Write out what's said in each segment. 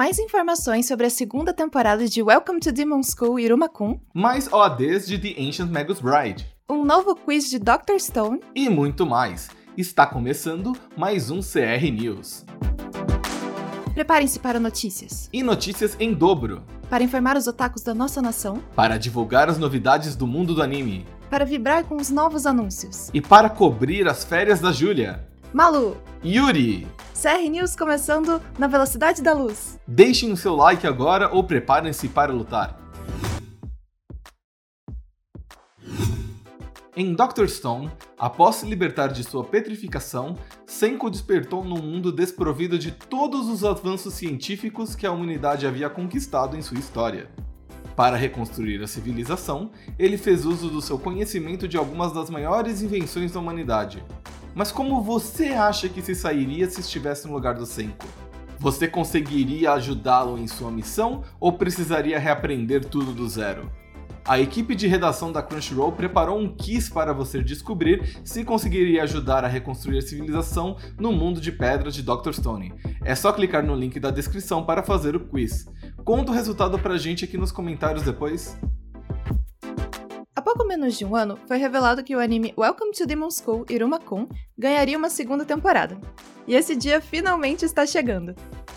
Mais informações sobre a segunda temporada de Welcome to Demon School Iruma-kun. Mais OADs de The Ancient Magus Bride. Um novo quiz de Dr. Stone. E muito mais. Está começando mais um CR News. Preparem-se para notícias. E notícias em dobro. Para informar os otakus da nossa nação. Para divulgar as novidades do mundo do anime. Para vibrar com os novos anúncios. E para cobrir as férias da Júlia. Malu. Yuri. CR News começando na velocidade da luz. Deixem o seu like agora ou preparem-se para lutar. Em Dr. Stone, após se libertar de sua petrificação, Senko despertou num mundo desprovido de todos os avanços científicos que a humanidade havia conquistado em sua história. Para reconstruir a civilização, ele fez uso do seu conhecimento de algumas das maiores invenções da humanidade. Mas como você acha que se sairia se estivesse no lugar do Senko? Você conseguiria ajudá-lo em sua missão ou precisaria reaprender tudo do zero? A equipe de redação da Crunchyroll preparou um quiz para você descobrir se conseguiria ajudar a reconstruir a civilização no mundo de pedra de Dr. Stone. É só clicar no link da descrição para fazer o quiz. Conta o resultado pra gente aqui nos comentários depois. Há pouco menos de um ano, foi revelado que o anime Welcome to Demon School Iruma-kun ganharia uma segunda temporada. E esse dia finalmente está chegando.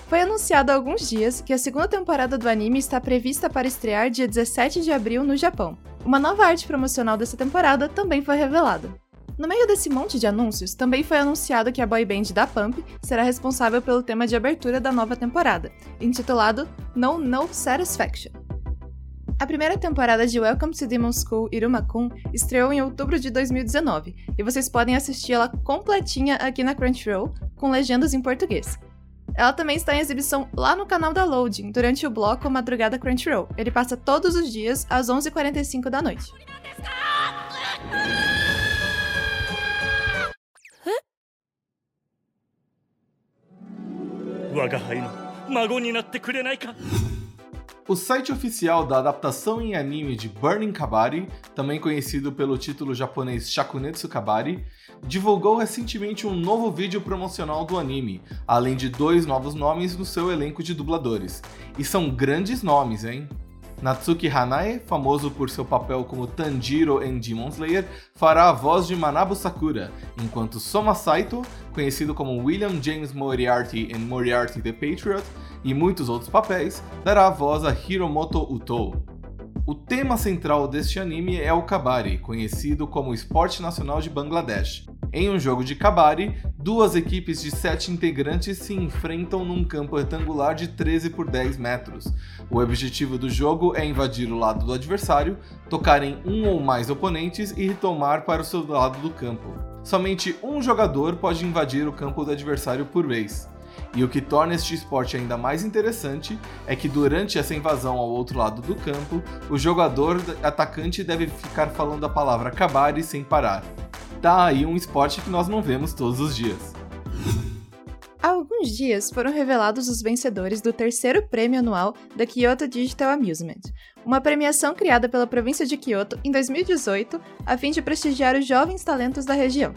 Foi anunciado há alguns dias que a segunda temporada do anime está prevista para estrear dia 17 de abril no Japão. Uma nova arte promocional dessa temporada também foi revelada. No meio desse monte de anúncios, também foi anunciado que a boy band da Pump será responsável pelo tema de abertura da nova temporada, intitulado No No Satisfaction. A primeira temporada de Welcome to Demon School Iruma-kun estreou em outubro de 2019, e vocês podem assisti-la completinha aqui na Crunchyroll, com legendas em português. Ela também está em exibição lá no canal da Loading, durante o bloco Madrugada Crunchyroll. Ele passa todos os dias às 11h45 da noite. O site oficial da adaptação em anime de Burning Kabari, também conhecido pelo título japonês Shakunetsu Kabari, divulgou recentemente um novo vídeo promocional do anime, além de dois novos nomes no seu elenco de dubladores. E são grandes nomes, hein? Natsuki Hanae, famoso por seu papel como Tanjiro em Demon Slayer, fará a voz de Manabu Sakura, enquanto Soma Saito, conhecido como William James Moriarty em Moriarty the Patriot, e muitos outros papéis, dará a voz a Hiromoto Utou. O tema central deste anime é o Kabari, conhecido como esporte nacional de Bangladesh. Em um jogo de Kabari, duas equipes de sete integrantes se enfrentam num campo retangular de 13 por 10 metros. O objetivo do jogo é invadir o lado do adversário, tocar em um ou mais oponentes e retomar para o seu lado do campo. Somente um jogador pode invadir o campo do adversário por vez. E o que torna este esporte ainda mais interessante é que durante essa invasão ao outro lado do campo, o jogador atacante deve ficar falando a palavra Kabari sem parar tá aí um esporte que nós não vemos todos os dias. Há alguns dias foram revelados os vencedores do terceiro prêmio anual da Kyoto Digital Amusement, uma premiação criada pela província de Kyoto em 2018 a fim de prestigiar os jovens talentos da região.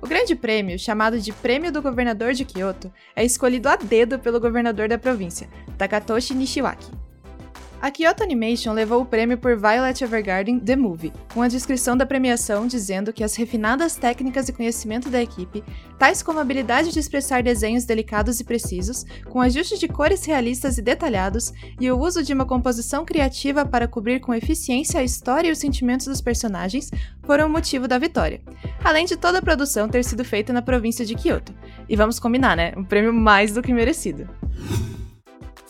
O grande prêmio, chamado de Prêmio do Governador de Kyoto, é escolhido a dedo pelo governador da província, Takatoshi Nishiwaki. A Kyoto Animation levou o prêmio por Violet Evergarden The Movie, com a descrição da premiação dizendo que as refinadas técnicas e conhecimento da equipe, tais como a habilidade de expressar desenhos delicados e precisos, com ajustes de cores realistas e detalhados, e o uso de uma composição criativa para cobrir com eficiência a história e os sentimentos dos personagens, foram o motivo da vitória. Além de toda a produção ter sido feita na província de Kyoto. E vamos combinar, né? Um prêmio mais do que merecido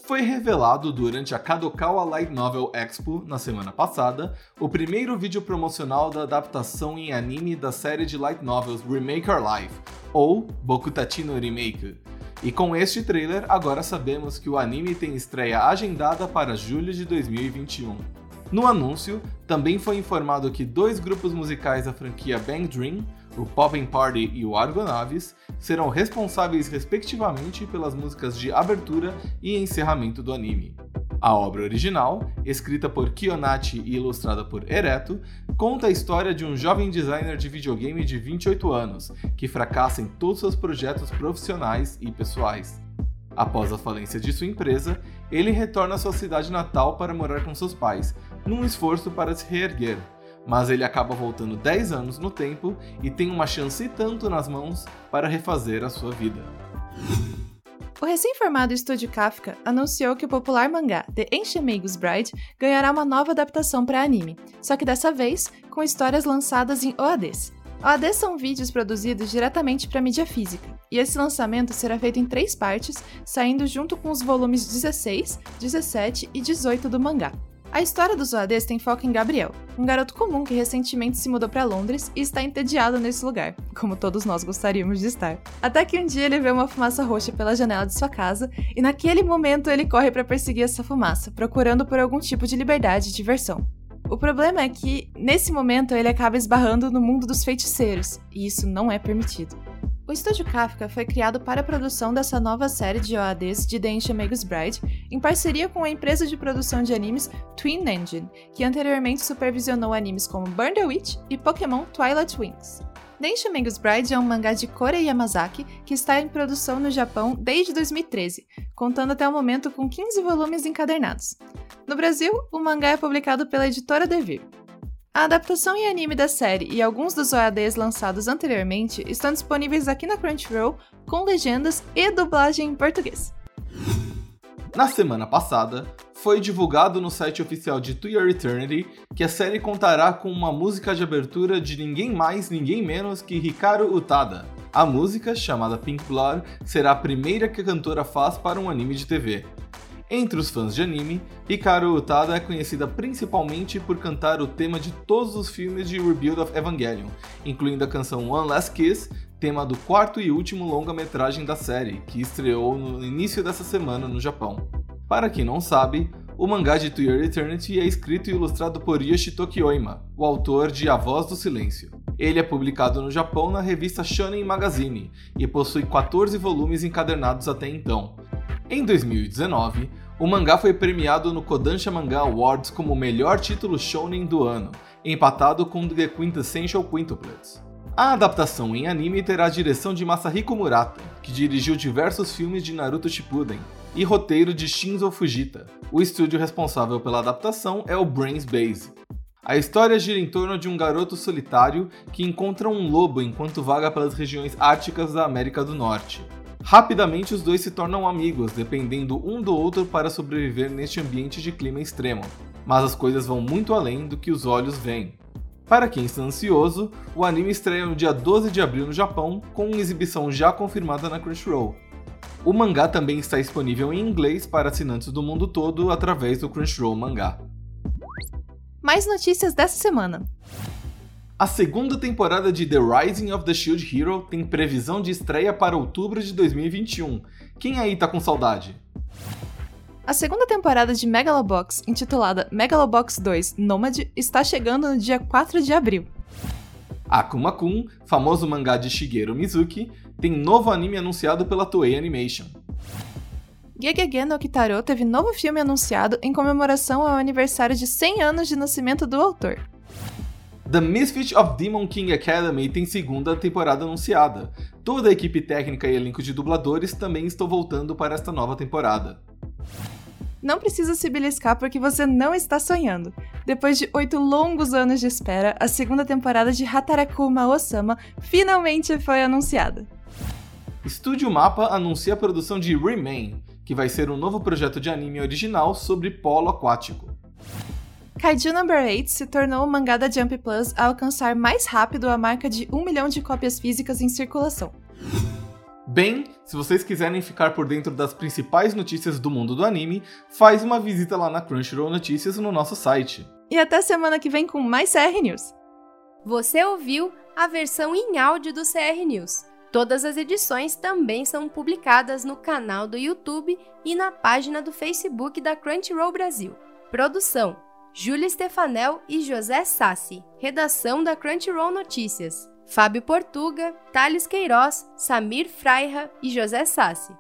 foi revelado durante a Kadokawa Light Novel Expo na semana passada o primeiro vídeo promocional da adaptação em anime da série de light novels Remake Our Life, ou Bokutachi no Remake. E com este trailer, agora sabemos que o anime tem estreia agendada para julho de 2021. No anúncio, também foi informado que dois grupos musicais da franquia Bang Dream, o Poppin' Party e o Argonaves, serão responsáveis respectivamente pelas músicas de abertura e encerramento do anime. A obra original, escrita por Kiyonachi e ilustrada por Ereto, conta a história de um jovem designer de videogame de 28 anos que fracassa em todos seus projetos profissionais e pessoais. Após a falência de sua empresa, ele retorna à sua cidade natal para morar com seus pais, num esforço para se reerguer. Mas ele acaba voltando 10 anos no tempo e tem uma chance e tanto nas mãos para refazer a sua vida. O recém-formado estúdio Kafka anunciou que o popular mangá The Ancient Magus Bride ganhará uma nova adaptação para anime, só que dessa vez com histórias lançadas em OADs. OADs são vídeos produzidos diretamente para mídia física, e esse lançamento será feito em três partes, saindo junto com os volumes 16, 17 e 18 do mangá. A história dos OADs tem foco em Gabriel, um garoto comum que recentemente se mudou para Londres e está entediado nesse lugar, como todos nós gostaríamos de estar. Até que um dia ele vê uma fumaça roxa pela janela de sua casa e naquele momento ele corre para perseguir essa fumaça, procurando por algum tipo de liberdade e diversão. O problema é que, nesse momento, ele acaba esbarrando no mundo dos feiticeiros, e isso não é permitido. O estúdio Kafka foi criado para a produção dessa nova série de OADs de The Ancient Magus Bride, em parceria com a empresa de produção de animes Twin Engine, que anteriormente supervisionou animes como Burn the Witch e Pokémon Twilight Wings. The Ancient Magus Bride é um mangá de Kore Yamazaki que está em produção no Japão desde 2013, contando até o momento com 15 volumes encadernados. No Brasil, o mangá é publicado pela editora Devir. A adaptação em anime da série e alguns dos OADs lançados anteriormente estão disponíveis aqui na Crunchyroll com legendas e dublagem em português. Na semana passada, foi divulgado no site oficial de To Your Eternity que a série contará com uma música de abertura de ninguém mais, ninguém menos que Hikaru Utada. A música, chamada Pink Blood, será a primeira que a cantora faz para um anime de TV. Entre os fãs de anime, Hikaru Utada é conhecida principalmente por cantar o tema de todos os filmes de Rebuild of Evangelion, incluindo a canção One Last Kiss, tema do quarto e último longa-metragem da série, que estreou no início dessa semana no Japão. Para quem não sabe, o mangá de To Your Eternity é escrito e ilustrado por Yoshi Tokioima, o autor de A Voz do Silêncio. Ele é publicado no Japão na revista Shonen Magazine e possui 14 volumes encadernados até então, em 2019, o mangá foi premiado no Kodansha Manga Awards como o melhor título shounen do ano, empatado com The Quintessential Quintuplets. A adaptação em anime terá a direção de Masahiko Murata, que dirigiu diversos filmes de Naruto Shippuden, e roteiro de Shinzo Fujita. O estúdio responsável pela adaptação é o Brains Base. A história gira em torno de um garoto solitário que encontra um lobo enquanto vaga pelas regiões árticas da América do Norte. Rapidamente os dois se tornam amigos, dependendo um do outro para sobreviver neste ambiente de clima extremo. Mas as coisas vão muito além do que os olhos veem. Para quem está ansioso, o anime estreia no dia 12 de abril no Japão, com uma exibição já confirmada na Crunchyroll. O mangá também está disponível em inglês para assinantes do mundo todo através do Crunchyroll Mangá. Mais notícias dessa semana. A segunda temporada de The Rising of the Shield Hero tem previsão de estreia para outubro de 2021. Quem aí tá com saudade? A segunda temporada de Megalobox, intitulada Megalobox 2 Nomad, está chegando no dia 4 de abril. Akuma Kun, famoso mangá de Shigeru Mizuki, tem novo anime anunciado pela Toei Animation. Gegege no Kitaro teve novo filme anunciado em comemoração ao aniversário de 100 anos de nascimento do autor. The Misfit of Demon King Academy tem segunda temporada anunciada. Toda a equipe técnica e elenco de dubladores também estão voltando para esta nova temporada. Não precisa se beliscar porque você não está sonhando. Depois de oito longos anos de espera, a segunda temporada de Hataraku Mao-sama finalmente foi anunciada. Estúdio Mapa anuncia a produção de Remain, que vai ser um novo projeto de anime original sobre polo aquático. Kaiju Number 8 se tornou o mangá da Jump Plus a alcançar mais rápido a marca de 1 milhão de cópias físicas em circulação. Bem, se vocês quiserem ficar por dentro das principais notícias do mundo do anime, faz uma visita lá na Crunchyroll Notícias no nosso site. E até semana que vem com mais CR News. Você ouviu a versão em áudio do CR News. Todas as edições também são publicadas no canal do YouTube e na página do Facebook da Crunchyroll Brasil. Produção Júlia Stefanel e José Sassi. Redação da Crunchyroll Notícias. Fábio Portuga, Thales Queiroz, Samir Freira e José Sassi.